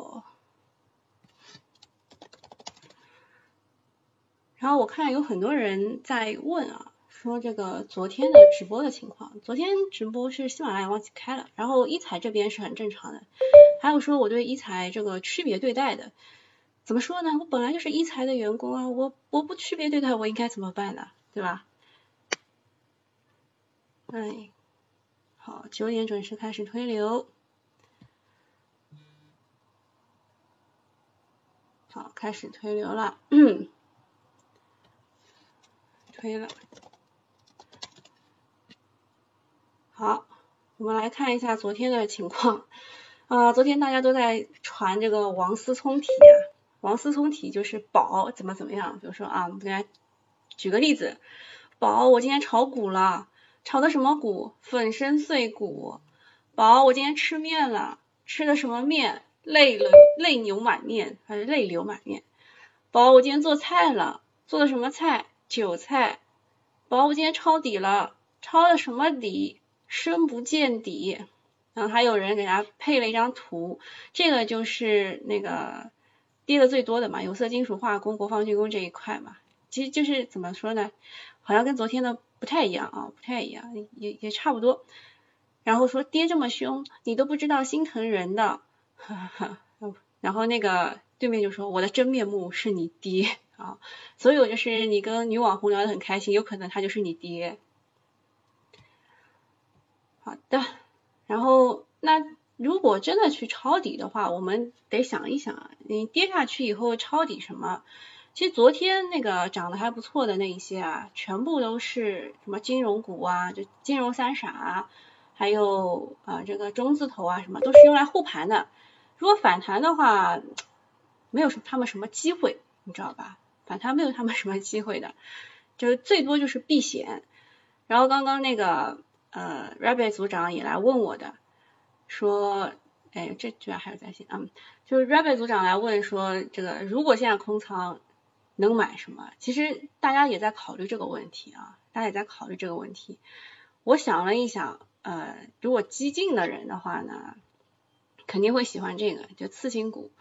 好。然后我看有很多人在问啊，说这个昨天的直播的情况，昨天直播是喜马拉雅忘记开了，然后一彩这边是很正常的，还有说我对一彩这个区别对待的，怎么说呢？我本来就是一彩的员工啊，我我不区别对待，我应该怎么办呢？对吧？哎，好，九点准时开始推流，好，开始推流了。嗯、推了，好，我们来看一下昨天的情况啊。昨天大家都在传这个王思聪题啊，王思聪题就是宝怎么怎么样，比如说啊，我们给大家举个例子，宝我今天炒股了，炒的什么股？粉身碎骨。宝我今天吃面了，吃的什么面？泪了泪流满面还是泪流满面？宝我今天做菜了，做的什么菜？韭菜，宝，我今天抄底了，抄的什么底？深不见底。然后还有人给他配了一张图，这个就是那个跌的最多的嘛，有色金属化工、国防军工这一块嘛。其实就是怎么说呢？好像跟昨天的不太一样啊，不太一样，也也差不多。然后说跌这么凶，你都不知道心疼人的。哈哈。然后那个对面就说，我的真面目是你爹。啊，所以我就是你跟女网红聊得很开心，有可能他就是你爹。好的，然后那如果真的去抄底的话，我们得想一想，你跌下去以后抄底什么？其实昨天那个涨得还不错的那一些啊，全部都是什么金融股啊，就金融三傻，还有啊这个中字头啊什么，都是用来护盘的。如果反弹的话，没有什么他们什么机会，你知道吧？反弹没有他们什么机会的，就是最多就是避险。然后刚刚那个呃，Rabbit 组长也来问我的，说，哎，这居然还有在线嗯，就是 Rabbit 组长来问说，这个如果现在空仓能买什么？其实大家也在考虑这个问题啊，大家也在考虑这个问题。我想了一想，呃，如果激进的人的话呢，肯定会喜欢这个，就次新股。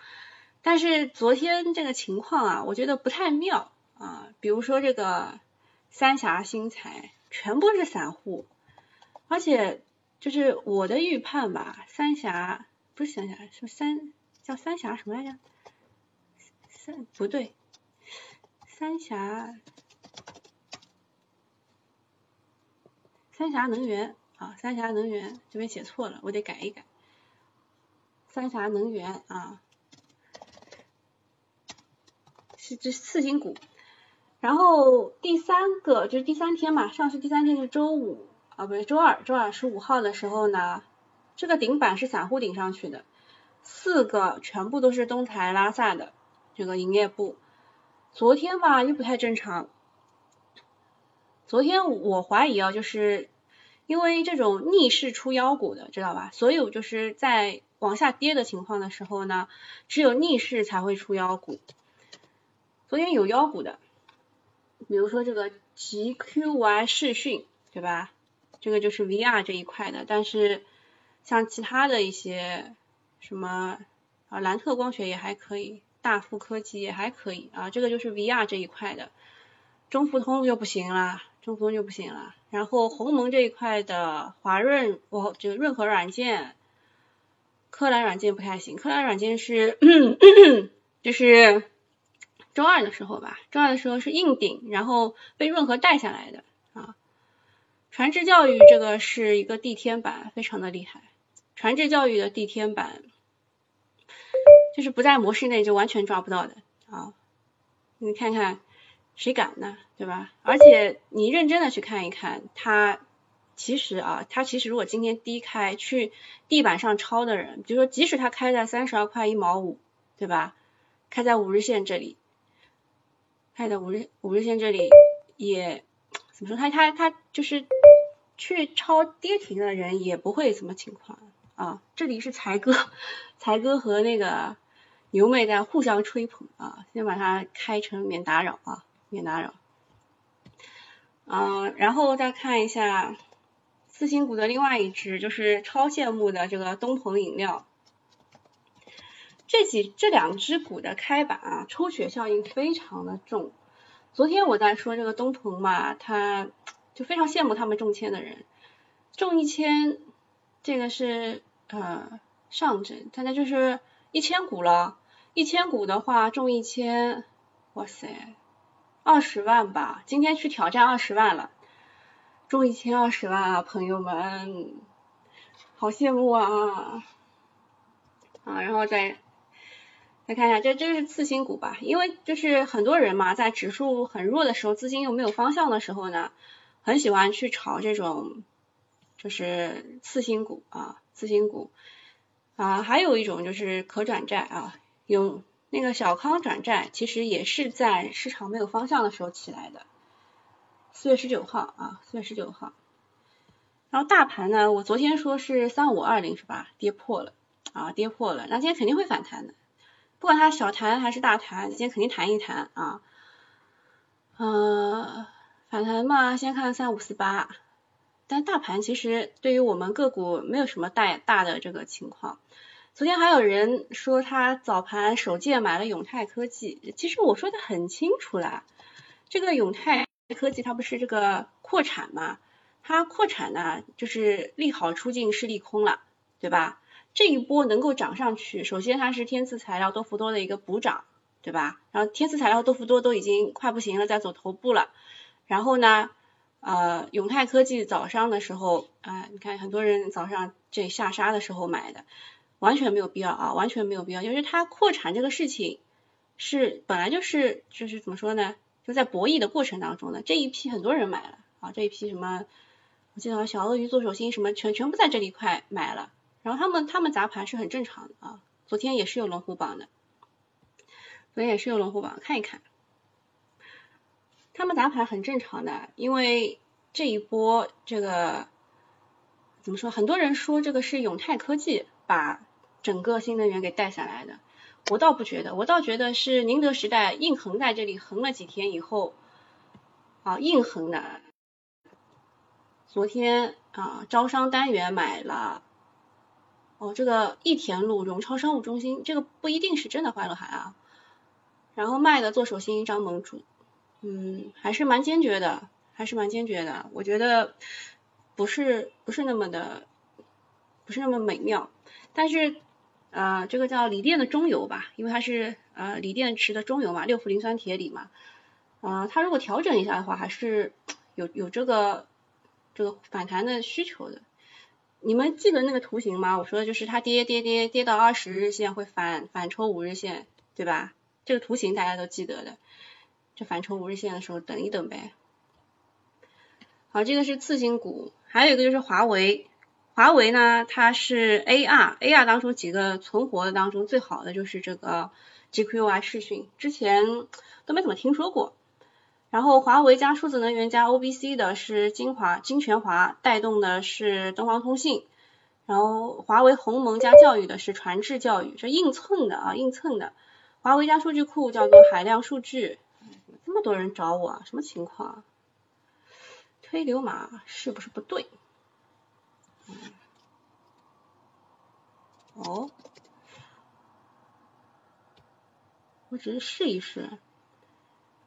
但是昨天这个情况啊，我觉得不太妙啊。比如说这个三峡新材，全部是散户，而且就是我的预判吧，三峡不是三峡，是三叫三峡什么来着？三不对，三峡三峡能源啊，三峡能源这边写错了，我得改一改。三峡能源啊。是这次新股，然后第三个就是第三天嘛，上市第三天是周五啊，不是周二，周二十五号的时候呢，这个顶板是散户顶上去的，四个全部都是东台拉萨的这个营业部，昨天吧又不太正常，昨天我怀疑啊，就是因为这种逆势出妖股的，知道吧？所有就是在往下跌的情况的时候呢，只有逆势才会出妖股。昨天有妖股的，比如说这个 GQY 视讯，对吧？这个就是 VR 这一块的。但是像其他的一些什么啊，蓝特光学也还可以，大富科技也还可以啊。这个就是 VR 这一块的。中富通就不行了，中富通就不行了。然后鸿蒙这一块的华润，我这个润和软件、柯蓝软件不太行。柯蓝软件是就是。周二的时候吧，周二的时候是硬顶，然后被润和带下来的啊。传智教育这个是一个地天板，非常的厉害。传智教育的地天板，就是不在模式内就完全抓不到的啊。你看看谁敢呢，对吧？而且你认真的去看一看，它其实啊，它其实如果今天低开去地板上抄的人，比如说即使它开在三十二块一毛五，对吧？开在五日线这里。开的五日五日线这里也怎么说？他他他就是去抄跌停的人也不会什么情况啊。这里是才哥，才哥和那个牛妹在互相吹捧啊。先把它开成免打扰啊，免打扰。嗯，然后再看一下次新股的另外一只，就是超羡慕的这个东鹏饮料。这几这两只股的开板啊，抽血效应非常的重。昨天我在说这个东鹏嘛，他就非常羡慕他们中签的人，中一千，这个是呃上证，大概就是一千股了，一千股的话中一千，哇塞，二十万吧，今天去挑战二十万了，中一千二十万啊，朋友们，好羡慕啊，啊，然后再。再看一下，这这是次新股吧？因为就是很多人嘛，在指数很弱的时候，资金又没有方向的时候呢，很喜欢去炒这种就是次新股啊，次新股啊，还有一种就是可转债啊，有那个小康转债，其实也是在市场没有方向的时候起来的。四月十九号啊，四月十九号，然后大盘呢，我昨天说是三五二零是吧？跌破了啊，跌破了，那今天肯定会反弹的。不管它小弹还是大弹，今天肯定弹一弹啊。呃，反弹嘛，先看三五四八。但大盘其实对于我们个股没有什么大大的这个情况。昨天还有人说他早盘首届买了永泰科技，其实我说的很清楚了，这个永泰科技它不是这个扩产嘛？它扩产呢，就是利好出尽是利空了，对吧？这一波能够涨上去，首先它是天赐材料、多福多的一个补涨，对吧？然后天赐材料、多福多都已经快不行了，在走头部了。然后呢，呃，永泰科技早上的时候啊，你看很多人早上这下杀的时候买的，完全没有必要啊，完全没有必要，因为它扩产这个事情是本来就是就是怎么说呢？在博弈的过程当中呢，这一批很多人买了啊，这一批什么，我记得小鳄鱼做手心什么全全部在这里一块买了。然后他们他们砸盘是很正常的啊，昨天也是有龙虎榜的，昨天也是有龙虎榜，看一看，他们砸盘很正常的，因为这一波这个怎么说，很多人说这个是永泰科技把整个新能源给带下来的，我倒不觉得，我倒觉得是宁德时代硬横在这里横了几天以后啊，硬横的，昨天啊招商单元买了。哦，这个益田路荣超商务中心，这个不一定是真的欢乐海啊。然后卖的做手心张盟主，嗯，还是蛮坚决的，还是蛮坚决的。我觉得不是不是那么的，不是那么美妙。但是呃，这个叫锂电的中游吧，因为它是呃锂电池的中游嘛，六氟磷酸铁锂嘛，呃，它如果调整一下的话，还是有有这个这个反弹的需求的。你们记得那个图形吗？我说的就是它跌跌跌跌到二十日线会反反抽五日线，对吧？这个图形大家都记得的，就反抽五日线的时候等一等呗。好，这个是次新股，还有一个就是华为，华为呢它是 AR AR 当中几个存活的当中最好的就是这个 GQI 视讯，之前都没怎么听说过。然后华为加数字能源加 OBC 的是金华金泉华，带动的是东方通信。然后华为鸿蒙加教育的是传智教育，这硬蹭的啊，硬蹭的。华为加数据库叫做海量数据，这么多人找我，什么情况？推流码是不是不对？哦，我只是试一试。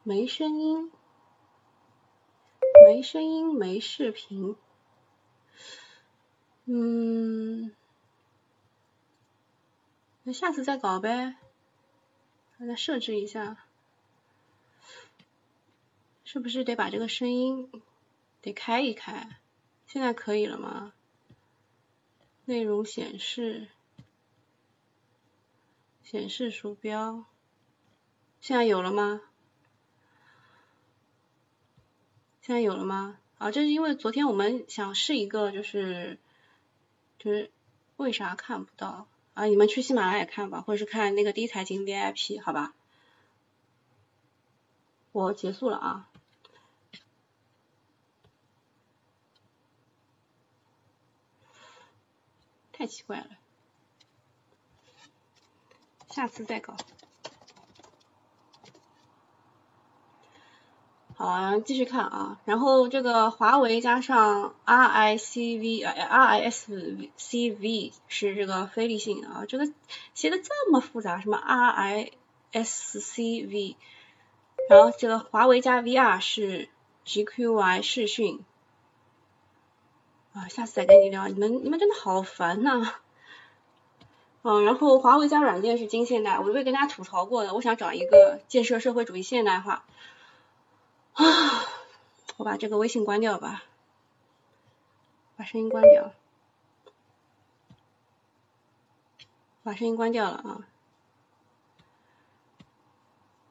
没声音，没声音，没视频。嗯，那下次再搞呗，再设置一下，是不是得把这个声音得开一开？现在可以了吗？内容显示，显示鼠标，现在有了吗？现在有了吗？啊，这是因为昨天我们想试一个，就是就是为啥看不到啊？你们去喜马拉雅看吧，或者是看那个第一财经 VIP 好吧？我结束了啊，太奇怪了，下次再搞。好，继续看啊，然后这个华为加上 R I C V R I S C V 是这个非理性啊，这个写的这么复杂，什么 R I S C V，然后这个华为加 V R 是 G Q Y 视讯啊，下次再跟你聊，你们你们真的好烦呐。嗯，然后华为加软件是金现代，我都被跟大家吐槽过的，我想找一个建设社会主义现代化。啊，我把这个微信关掉吧，把声音关掉，把声音关掉了啊，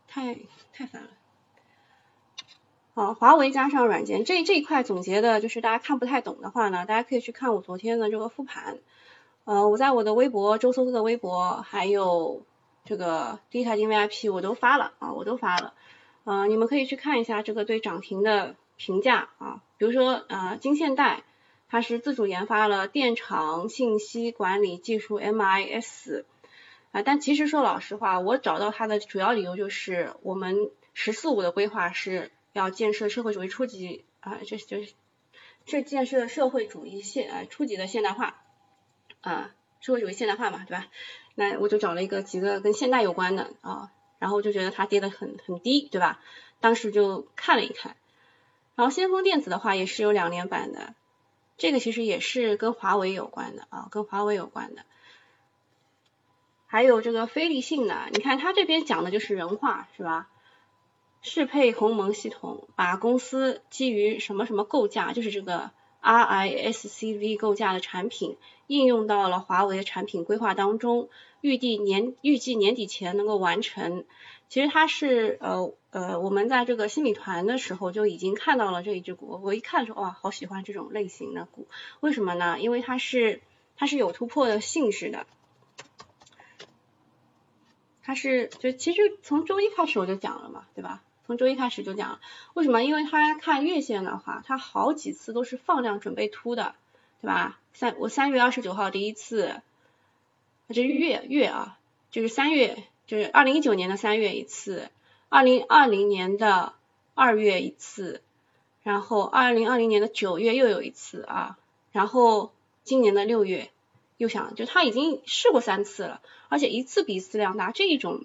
太太烦了。好，华为加上软件这这一块总结的就是大家看不太懂的话呢，大家可以去看我昨天的这个复盘。呃，我在我的微博周搜搜的微博还有这个第一财经 VIP 我都发了啊，我都发了。呃，你们可以去看一下这个对涨停的评价啊，比如说呃，金现代它是自主研发了电场信息管理技术 MIS 啊，但其实说老实话，我找到它的主要理由就是我们十四五的规划是要建设社会主义初级啊，这就是这建设社会主义现啊初级的现代化啊，社会主义现代化嘛，对吧？那我就找了一个几个跟现代有关的啊。然后就觉得它跌得很很低，对吧？当时就看了一看，然后先锋电子的话也是有两年版的，这个其实也是跟华为有关的啊，跟华为有关的。还有这个飞利信的，你看它这边讲的就是人话，是吧？适配鸿蒙系统，把公司基于什么什么构架，就是这个 RISC-V 构架的产品应用到了华为的产品规划当中。预计年预计年底前能够完成，其实它是呃呃，我们在这个新米团的时候就已经看到了这一只股，我一看说哇，好喜欢这种类型的股，为什么呢？因为它是它是有突破的性质的，它是就其实从周一开始我就讲了嘛，对吧？从周一开始就讲，为什么？因为它看月线的话，它好几次都是放量准备突的，对吧？三我三月二十九号第一次。这是月月啊，就是三月，就是二零一九年的三月一次，二零二零年的二月一次，然后二零二零年的九月又有一次啊，然后今年的六月又想，就他已经试过三次了，而且一次比一次量大，这一种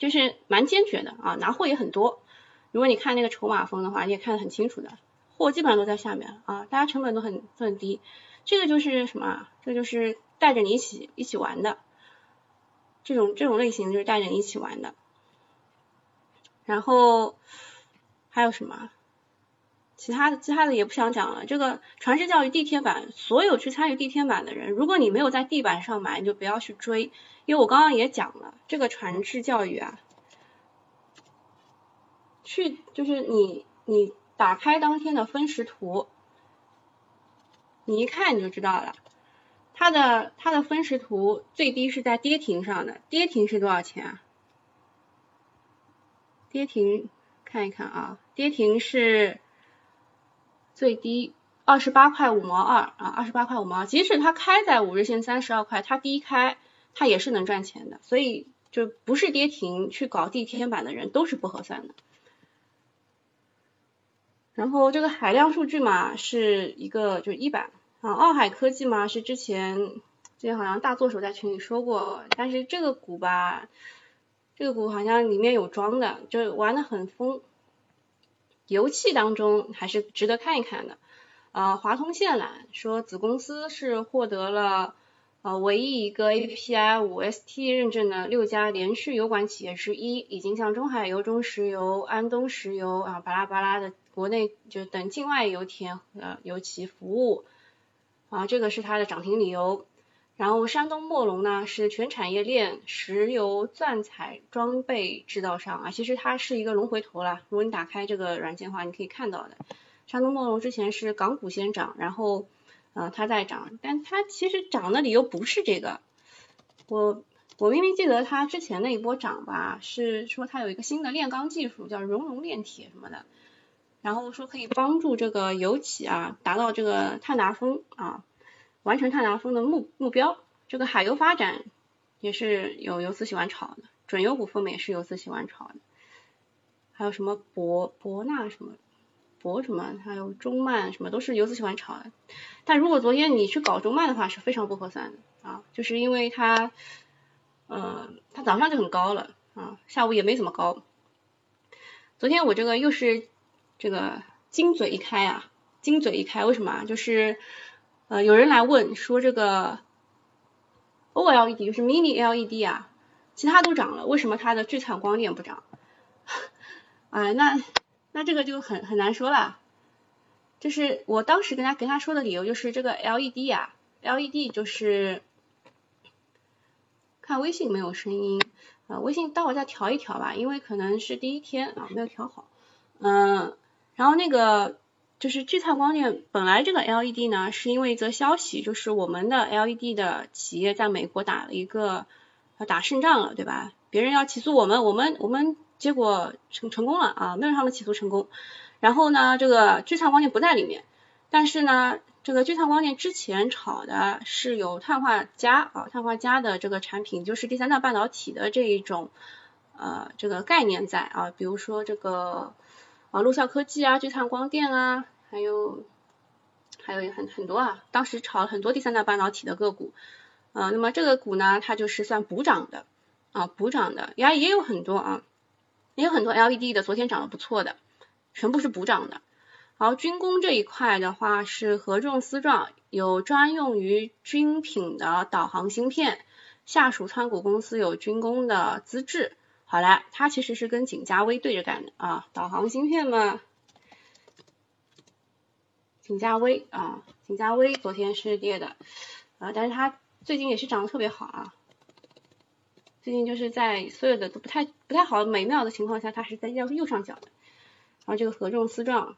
就是蛮坚决的啊，拿货也很多。如果你看那个筹码峰的话，你也看得很清楚的，货基本上都在下面啊，大家成本都很都很低，这个就是什么？这就是。带着你一起一起玩的，这种这种类型就是带着你一起玩的。然后还有什么？其他的其他的也不想讲了。这个传世教育地天板，所有去参与地天板的人，如果你没有在地板上买，你就不要去追，因为我刚刚也讲了，这个传世教育啊，去就是你你打开当天的分时图，你一看你就知道了。它的它的分时图最低是在跌停上的，跌停是多少钱啊？跌停看一看啊，跌停是最低二十八块五毛二啊，二十八块五毛二。即使它开在五日线三十二块，它低开它也是能赚钱的，所以就不是跌停去搞地天板的人都是不合算的。然后这个海量数据嘛，是一个就是一板。啊，奥海科技嘛，是之前之前好像大作手在群里说过，但是这个股吧，这个股好像里面有装的，就玩的很疯，油气当中还是值得看一看的。呃，华通线缆说子公司是获得了呃唯一一个 API 五 ST 认证的六家连续油管企业之一，已经向中海油、中石油、安东石油啊巴拉巴拉的国内就等境外油田呃油企服务。啊，这个是它的涨停理由。然后山东墨龙呢是全产业链石油钻采装备制造商啊，其实它是一个龙回头了。如果你打开这个软件的话，你可以看到的。山东墨龙之前是港股先涨，然后呃它在涨，但它其实涨的理由不是这个。我我明明记得它之前那一波涨吧，是说它有一个新的炼钢技术叫熔融炼铁什么的。然后说可以帮助这个油企啊达到这个碳达峰啊，完成碳达峰的目目标。这个海油发展也是有游资喜欢炒的，准油股方面也是游资喜欢炒的。还有什么博博纳什么博什么，还有中曼什么，都是游资喜欢炒的。但如果昨天你去搞中曼的话，是非常不合算的啊，就是因为它，呃，它早上就很高了啊，下午也没怎么高。昨天我这个又是这个金嘴一开啊，金嘴一开，为什么？就是呃有人来问说这个 OLED 就是 Mini LED 啊。其他都涨了，为什么它的聚灿光电不涨？哎，那那这个就很很难说了。就是我当时跟他跟他说的理由就是这个 LED 啊，LED 就是看微信没有声音啊，微信待会再调一调吧，因为可能是第一天啊没有调好。嗯，然后那个就是聚灿光电本来这个 LED 呢，是因为一则消息，就是我们的 LED 的企业在美国打了一个。要打胜仗了，对吧？别人要起诉我们，我们我们结果成成功了啊，没有让他们起诉成功。然后呢，这个聚灿光电不在里面，但是呢，这个聚灿光电之前炒的是有碳化镓啊，碳化镓的这个产品，就是第三代半导体的这一种呃这个概念在啊，比如说这个啊陆校科技啊，聚灿光电啊，还有还有很很多啊，当时炒了很多第三代半导体的个股。啊，那么这个股呢，它就是算补涨的啊，补涨的也也有很多啊，也有很多 LED 的，昨天涨得不错的，全部是补涨的。好，军工这一块的话是合众思壮，有专用于军品的导航芯片，下属参股公司有军工的资质。好了，它其实是跟景嘉微对着干的啊，导航芯片嘛，景嘉微啊，景嘉微昨天是跌的啊，但是它。最近也是涨得特别好啊，最近就是在所有的都不太不太好美妙的情况下，它是在右右上角的。然后这个合众思壮，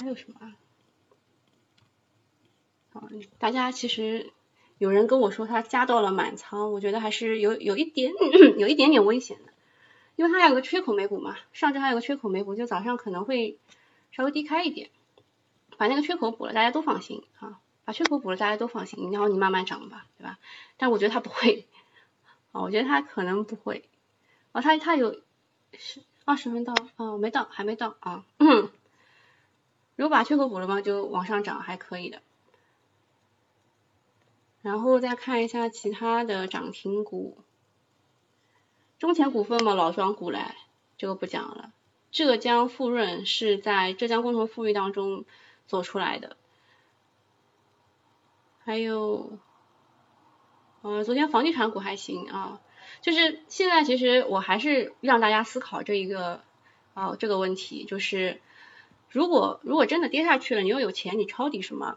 还有什么啊？好，大家其实有人跟我说他加到了满仓，我觉得还是有有一点 有一点点危险的，因为它有个缺口美股嘛，上证还有个缺口美股，就早上可能会稍微低开一点。把那个缺口补了，大家都放心啊！把缺口补了，大家都放心，然后你慢慢涨吧，对吧？但我觉得它不会啊，我觉得它可能不会啊，它它有是二十分到啊，没到，还没到啊。如果把缺口补了嘛，就往上涨还可以的。然后再看一下其他的涨停股，中钱股份嘛，老庄股来，这个不讲了。浙江富润是在浙江共同富裕当中。走出来的，还有，呃，昨天房地产股还行啊，就是现在其实我还是让大家思考这一个啊这个问题，就是如果如果真的跌下去了，你又有钱，你抄底什么？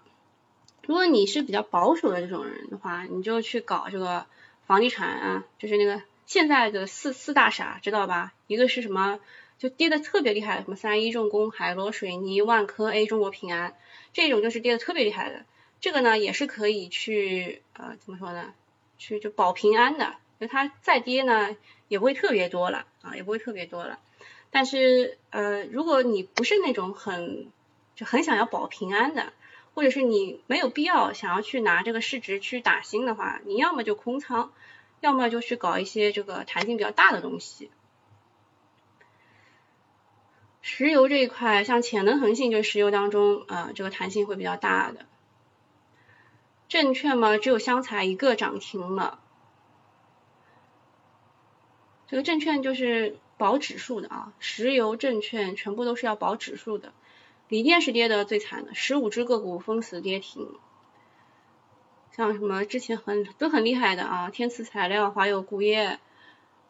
如果你是比较保守的这种人的话，你就去搞这个房地产啊，就是那个现在的四四大傻，知道吧？一个是什么？就跌的特别厉害，什么三一重工、海螺水泥、万科 A、中国平安，这种就是跌的特别厉害的。这个呢也是可以去呃怎么说呢？去就保平安的，就它再跌呢也不会特别多了啊，也不会特别多了。但是呃如果你不是那种很就很想要保平安的，或者是你没有必要想要去拿这个市值去打新的话，你要么就空仓，要么就去搞一些这个弹性比较大的东西。石油这一块，像潜能恒信就是石油当中啊，这个弹性会比较大的。证券嘛，只有湘财一个涨停了。这个证券就是保指数的啊，石油证券全部都是要保指数的。锂电是跌的最惨的，十五只个股封死跌停。像什么之前很都很厉害的啊，天赐材料、华友钴业、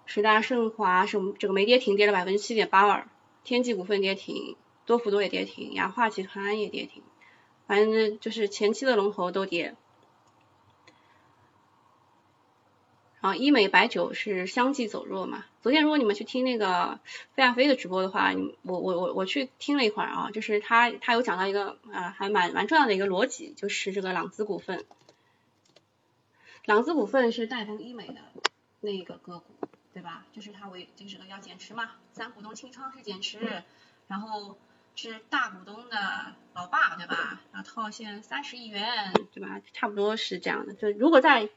十大盛华什么这个没跌停，跌了百分之七点八二。天际股份跌停，多氟多也跌停，雅化集团也跌停，反正就是前期的龙头都跌。然后医美白酒是相继走弱嘛？昨天如果你们去听那个费亚飞的直播的话，你我我我我去听了一会儿啊，就是他他有讲到一个啊还蛮蛮重要的一个逻辑，就是这个朗姿股份，朗姿股份是戴丰医美的那个个股。对吧？就是它为就是个要减持嘛，三股东清仓是减持，然后是大股东的老爸，对吧？然后套现三十亿元，对吧？差不多是这样的。就如果再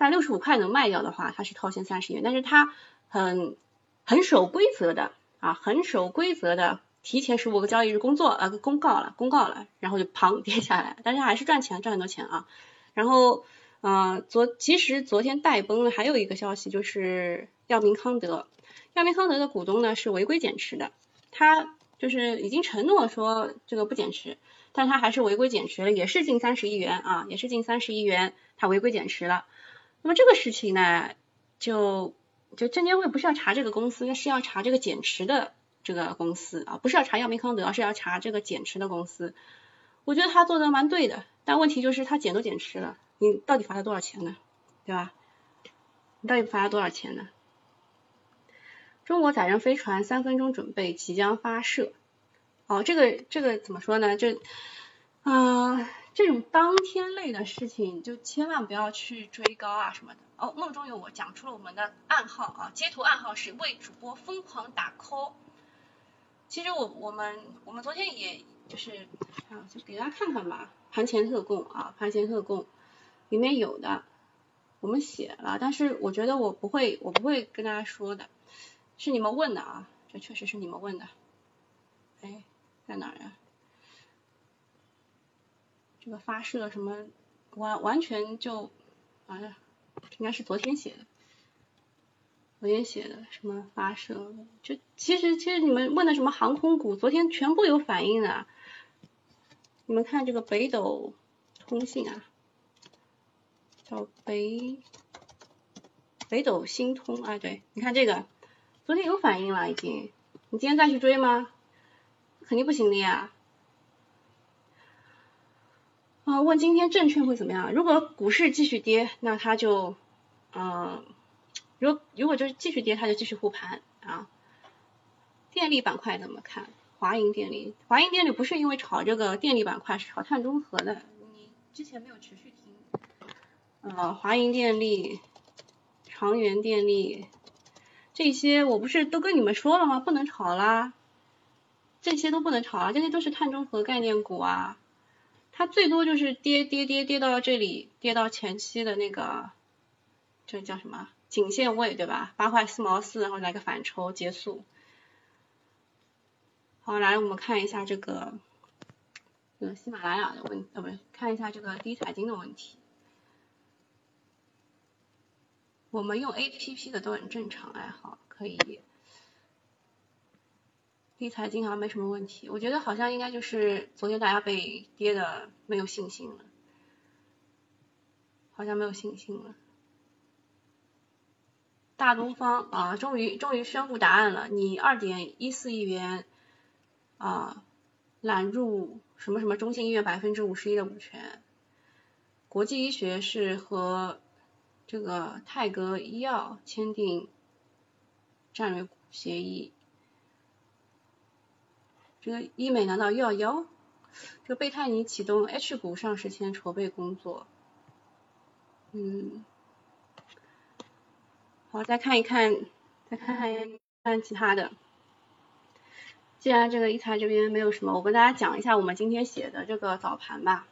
在六十五块能卖掉的话，它是套现三十元，但是它很很守规则的啊，很守规则的，提前十五个交易日工作呃公告了，公告了，然后就 砰跌下来，但是还是赚钱，赚很多钱啊。然后呃昨其实昨天带崩了还有一个消息就是药明康德，药明康德的股东呢是违规减持的，他就是已经承诺说这个不减持。但他还是违规减持了，也是近三十亿元啊，也是近三十亿元，他违规减持了。那么这个事情呢，就就证监会不是要查这个公司，是要查这个减持的这个公司啊，不是要查药明康德，而是要查这个减持的公司。我觉得他做的蛮对的，但问题就是他减都减持了，你到底罚他多少钱呢？对吧？你到底罚他多少钱呢？中国载人飞船三分钟准备即将发射。哦，这个这个怎么说呢？就啊，这种当天类的事情，就千万不要去追高啊什么的。哦，梦中有我讲出了我们的暗号啊，截图暗号是为主播疯狂打 call。其实我我们我们昨天也就是啊，就给大家看看吧，盘前特供啊，盘前特供里面有的我们写了，但是我觉得我不会我不会跟大家说的，是你们问的啊，这确实是你们问的，哎。在哪呀？这个发射什么完完全就完了，应该是昨天写的，昨天写的什么发射？就其实其实你们问的什么航空股，昨天全部有反应的。你们看这个北斗通信啊，叫北北斗星通啊，对，你看这个昨天有反应了已经，你今天再去追吗？肯定不行的呀！啊，问今天证券会怎么样？如果股市继续跌，那它就，嗯，如如果就是继续跌，它就继续护盘啊。电力板块怎么看？华银电力，华银电力不是因为炒这个电力板块，是炒碳中和的。你之前没有持续听。呃，华银电力、长源电力这些，我不是都跟你们说了吗？不能炒啦。这些都不能炒啊，这些都是碳中和概念股啊，它最多就是跌跌跌跌到这里，跌到前期的那个，这叫什么颈线位对吧？八块四毛四，然后来个反抽结束。好，来我们看一下这个，呃，喜马拉雅的问，呃，不是，看一下这个第一财经的问题。我们用 A P P 的都很正常，哎，好，可以。第一财经好像没什么问题，我觉得好像应该就是昨天大家被跌的没有信心了，好像没有信心了。大东方啊，终于终于宣布答案了，你二点一四亿元啊揽入什么什么中信医院百分之五十一的股权，国际医学是和这个泰格医药签订战略协议。这个医美难道又要腰？这个贝泰尼启动 H 股上市前筹备工作。嗯，好，再看一看，再看看看其他的。既然这个一财这边没有什么，我跟大家讲一下我们今天写的这个早盘吧。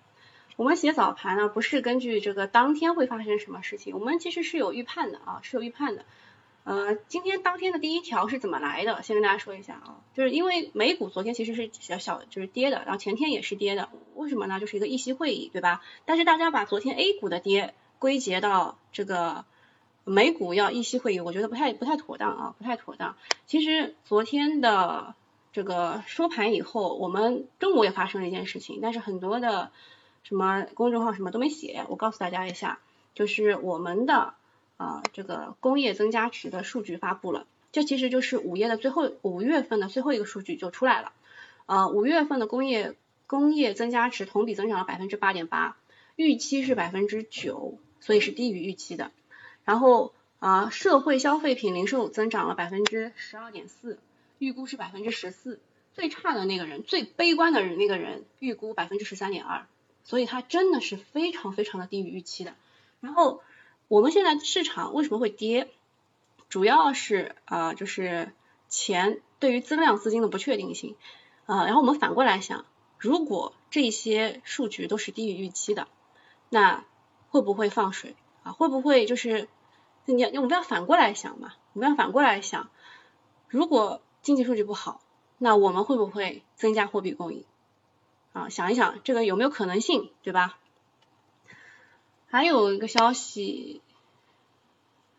我们写早盘呢，不是根据这个当天会发生什么事情，我们其实是有预判的啊，是有预判的。呃，今天当天的第一条是怎么来的？先跟大家说一下啊，就是因为美股昨天其实是小小就是跌的，然后前天也是跌的，为什么呢？就是一个议息会议，对吧？但是大家把昨天 A 股的跌归结到这个美股要议息会议，我觉得不太不太妥当啊，不太妥当。其实昨天的这个收盘以后，我们中国也发生了一件事情，但是很多的什么公众号什么都没写，我告诉大家一下，就是我们的。啊，这个工业增加值的数据发布了，这其实就是五月的最后五月份的最后一个数据就出来了。呃，五月份的工业工业增加值同比增长了百分之八点八，预期是百分之九，所以是低于预期的。然后啊，社会消费品零售增长了百分之十二点四，预估是百分之十四。最差的那个人，最悲观的人那个人预估百分之十三点二，所以它真的是非常非常的低于预期的。然后。我们现在市场为什么会跌？主要是啊，就是钱对于增量资金的不确定性啊。然后我们反过来想，如果这些数据都是低于预期的，那会不会放水啊？会不会就是你我们要反过来想嘛？我们要反过来想，如果经济数据不好，那我们会不会增加货币供应？啊，想一想这个有没有可能性，对吧？还有一个消息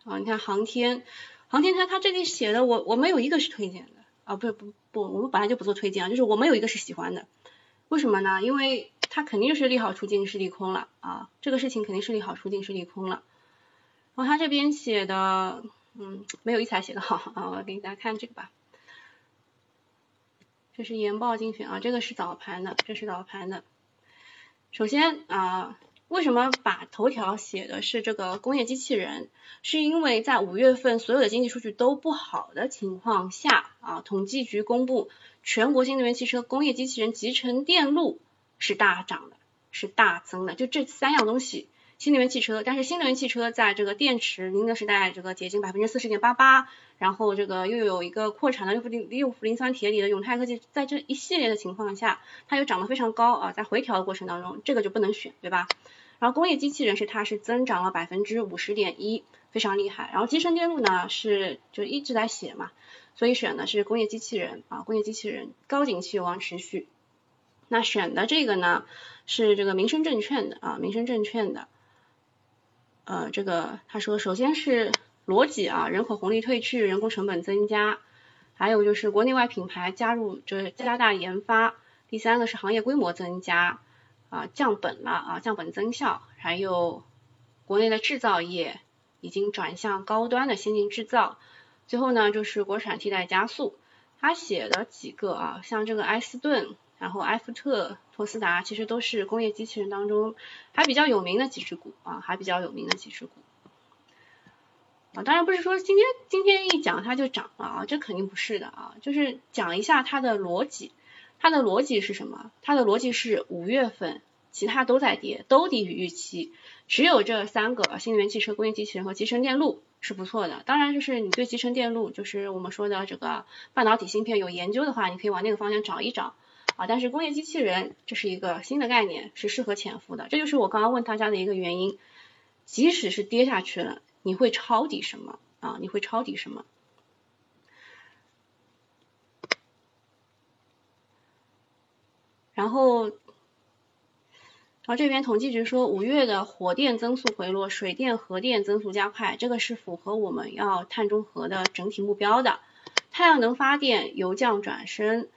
啊，你看航天，航天它它这里写的我我没有一个是推荐的啊，不不不，我们本来就不做推荐啊，就是我没有一个是喜欢的，为什么呢？因为它肯定是利好出尽是利空了啊，这个事情肯定是利好出尽是利空了。然后他这边写的，嗯，没有一彩写的好啊，我给大家看这个吧。这是研报精选啊，这个是早盘的，这是早盘的。首先啊，为什么把头条写的是这个工业机器人？是因为在五月份所有的经济数据都不好的情况下啊，统计局公布全国新能源汽车、工业机器人、集成电路。是大涨的，是大增的，就这三样东西，新能源汽车，但是新能源汽车在这个电池宁德时代这个洁净百分之四十点八八，然后这个又有一个扩产的六氟六氟磷酸铁锂的永泰科技，在这一系列的情况下，它又涨得非常高啊，在回调的过程当中，这个就不能选，对吧？然后工业机器人是它是增长了百分之五十点一，非常厉害。然后集成电路呢是就一直在写嘛，所以选的是工业机器人啊，工业机器人高景气有望持续。那选的这个呢是这个民生证券的啊，民生证券的，呃，这个他说首先是逻辑啊，人口红利退去，人工成本增加，还有就是国内外品牌加入，就是加大研发，第三个是行业规模增加啊，降本了啊，降本增效，还有国内的制造业已经转向高端的先进制造，最后呢就是国产替代加速，他写的几个啊，像这个埃斯顿。然后埃夫特、托斯达其实都是工业机器人当中还比较有名的几只股啊，还比较有名的几只股啊。当然不是说今天今天一讲它就涨了啊，这肯定不是的啊。就是讲一下它的逻辑，它的逻辑是什么？它的逻辑是五月份其他都在跌，都低于预期，只有这三个新能源汽车、工业机器人和集成电路是不错的。当然就是你对集成电路，就是我们说的这个半导体芯片有研究的话，你可以往那个方向找一找。啊，但是工业机器人这是一个新的概念，是适合潜伏的，这就是我刚刚问大家的一个原因。即使是跌下去了，你会抄底什么啊？你会抄底什么？然后，然后这边统计局说，五月的火电增速回落，水电、核电增速加快，这个是符合我们要碳中和的整体目标的。太阳能发电由降转升。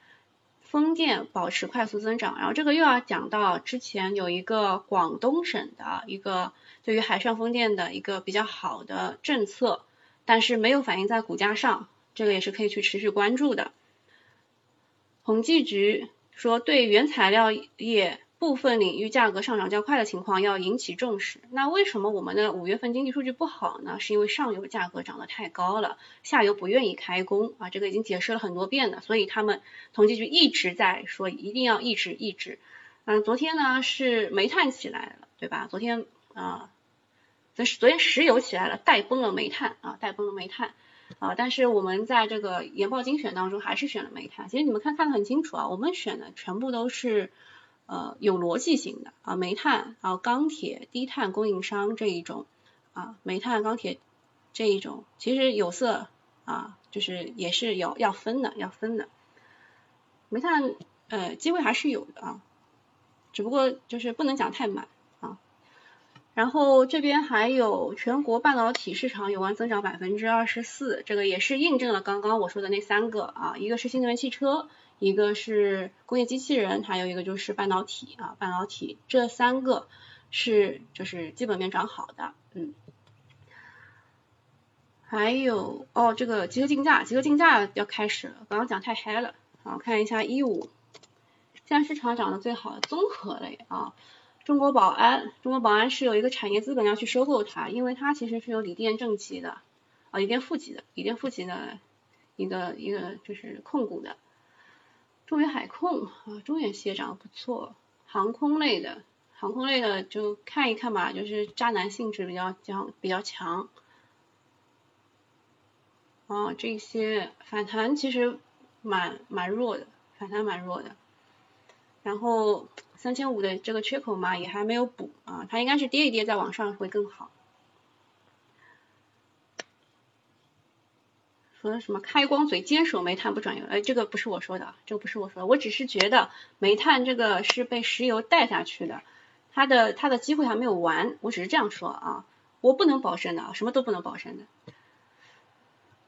风电保持快速增长，然后这个又要讲到之前有一个广东省的一个对于海上风电的一个比较好的政策，但是没有反映在股价上，这个也是可以去持续关注的。统计局说对原材料业。部分领域价格上涨较快的情况要引起重视。那为什么我们的五月份经济数据不好呢？是因为上游价格涨得太高了，下游不愿意开工啊，这个已经解释了很多遍了。所以他们统计局一直在说一定要抑制抑制。嗯，昨天呢是煤炭起来了，对吧？昨天啊，昨昨天石油起来了，带崩了煤炭啊，带崩了煤炭啊。但是我们在这个研报精选当中还是选了煤炭。其实你们看看得很清楚啊，我们选的全部都是。呃，有逻辑性的啊，煤炭啊，钢铁、低碳供应商这一种啊，煤炭、钢铁这一种，其实有色啊，就是也是有要分的，要分的。煤炭呃，机会还是有的啊，只不过就是不能讲太满。然后这边还有全国半导体市场有望增长百分之二十四，这个也是印证了刚刚我说的那三个啊，一个是新能源汽车。一个是工业机器人，还有一个就是半导体啊，半导体这三个是就是基本面涨好的，嗯，还有哦，这个集合竞价，集合竞价要开始了，刚刚讲太嗨了，好看一下一五，现在市场涨得最好的综合类啊，中国宝安，中国宝安是有一个产业资本要去收购它，因为它其实是有锂电正极的啊，锂电负极的，锂电负极的一个一个就是控股的。中远海控啊，中远系涨得不错，航空类的，航空类的就看一看吧，就是渣男性质比较强，比较强。啊，这些反弹其实蛮蛮弱的，反弹蛮弱的。然后三千五的这个缺口嘛也还没有补啊，它应该是跌一跌再往上会更好。说什么开光嘴坚守煤炭不转油？哎，这个不是我说的，这个不是我说的，我只是觉得煤炭这个是被石油带下去的，它的它的机会还没有完，我只是这样说啊，我不能保证的，什么都不能保证的。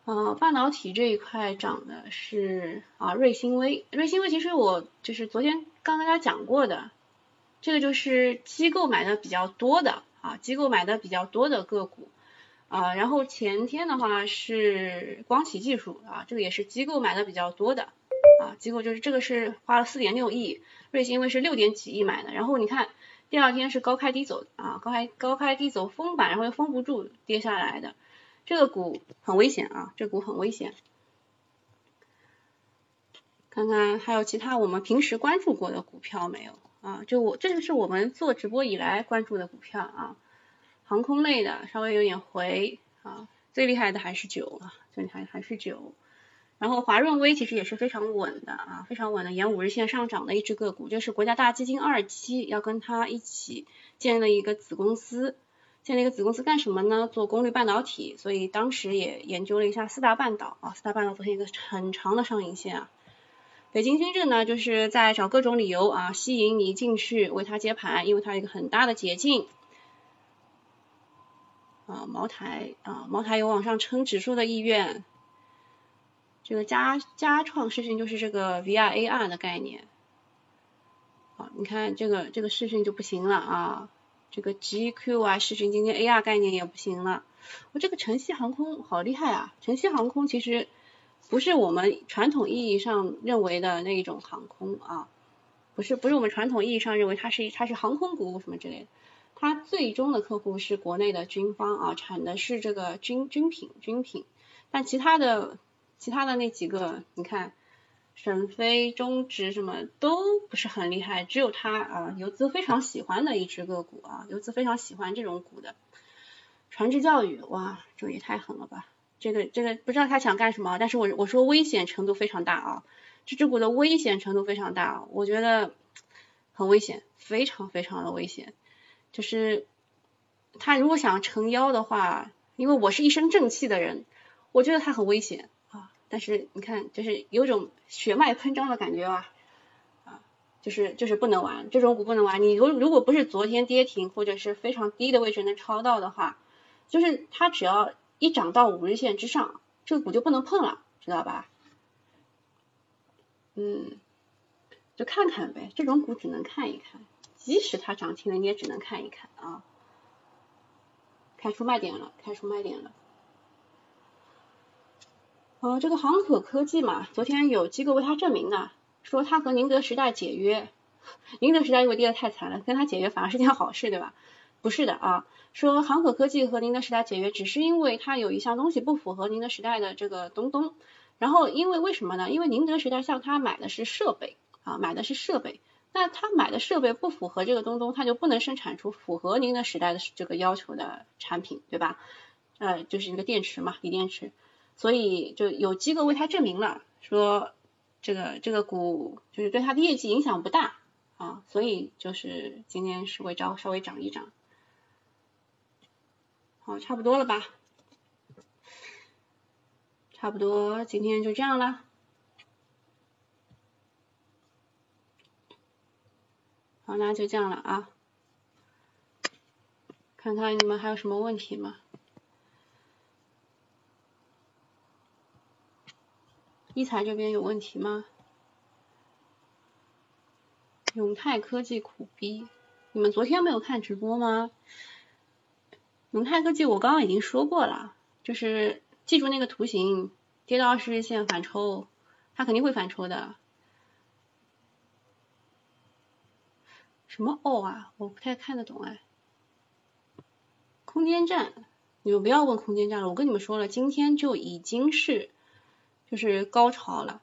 呃，半导体这一块涨的是啊，瑞星微，瑞星微其实我就是昨天刚跟大家讲过的，这个就是机构买的比较多的啊，机构买的比较多的个股。啊，然后前天的话是光启技术啊，这个也是机构买的比较多的啊，机构就是这个是花了四点六亿，瑞星微是六点几亿买的，然后你看第二天是高开低走啊，高开高开低走封板，然后又封不住跌下来的，这个股很危险啊，这股很危险。看看还有其他我们平时关注过的股票没有啊？就我这个是我们做直播以来关注的股票啊。航空类的稍微有点回啊，最厉害的还是九啊，最厉害还是九。然后华润微其实也是非常稳的啊，非常稳的，沿五日线上涨的一只个股，就是国家大基金二期要跟它一起建了一个子公司，建了一个子公司干什么呢？做功率半导体，所以当时也研究了一下四大半导啊，四大半导昨天一个很长的上影线啊。北京新政呢，就是在找各种理由啊，吸引你进去为它接盘，因为它有一个很大的捷径。啊，茅台啊，茅台有往上撑指数的意愿。这个加加创视讯就是这个 VR AR 的概念。啊，你看这个这个视讯就不行了啊，这个 GQ 啊视讯今天 AR 概念也不行了。我这个晨曦航空好厉害啊！晨曦航空其实不是我们传统意义上认为的那一种航空啊，不是不是我们传统意义上认为它是它是航空股什么之类的。它最终的客户是国内的军方啊，产的是这个军军品军品，但其他的其他的那几个，你看沈飞、中植什么都不是很厉害，只有它啊，游资非常喜欢的一只个股啊，游资非常喜欢这种股的。传智教育，哇，这也太狠了吧！这个这个不知道他想干什么，但是我我说危险程度非常大啊，这只股的危险程度非常大，我觉得很危险，非常非常的危险。就是他如果想成妖的话，因为我是一身正气的人，我觉得他很危险啊。但是你看，就是有种血脉喷张的感觉吧，啊，就是就是不能玩这种股不能玩。你如如果不是昨天跌停或者是非常低的位置能抄到的话，就是它只要一涨到五日线之上，这个股就不能碰了，知道吧？嗯，就看看呗，这种股只能看一看。即使它涨停了，你也只能看一看啊。开出卖点了，开出卖点了。呃，这个航可科技嘛，昨天有机构为它证明的，说它和宁德时代解约。宁德时代因为跌得太惨了，跟它解约反而是件好事，对吧？不是的啊，说航可科技和宁德时代解约，只是因为它有一项东西不符合宁德时代的这个东东。然后因为为什么呢？因为宁德时代向他买的是设备啊，买的是设备。那他买的设备不符合这个东东，他就不能生产出符合您的时代的这个要求的产品，对吧？呃，就是那个电池嘛，锂电池。所以就有机构为他证明了，说这个这个股就是对他的业绩影响不大啊，所以就是今天是会稍稍微涨一涨。好，差不多了吧？差不多，今天就这样了。好，那就这样了啊。看看你们还有什么问题吗？一财这边有问题吗？永泰科技苦逼，你们昨天没有看直播吗？永泰科技我刚刚已经说过了，就是记住那个图形，跌到二十日线反抽，它肯定会反抽的。什么哦啊？我不太看得懂哎。空间站，你们不要问空间站了，我跟你们说了，今天就已经是就是高潮了。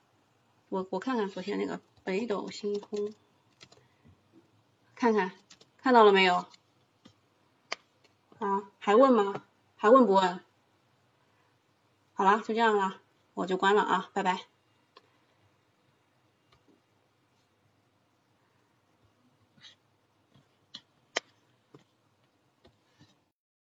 我我看看昨天那个北斗星空，看看看到了没有？啊，还问吗？还问不问？好了，就这样了，我就关了啊，拜拜。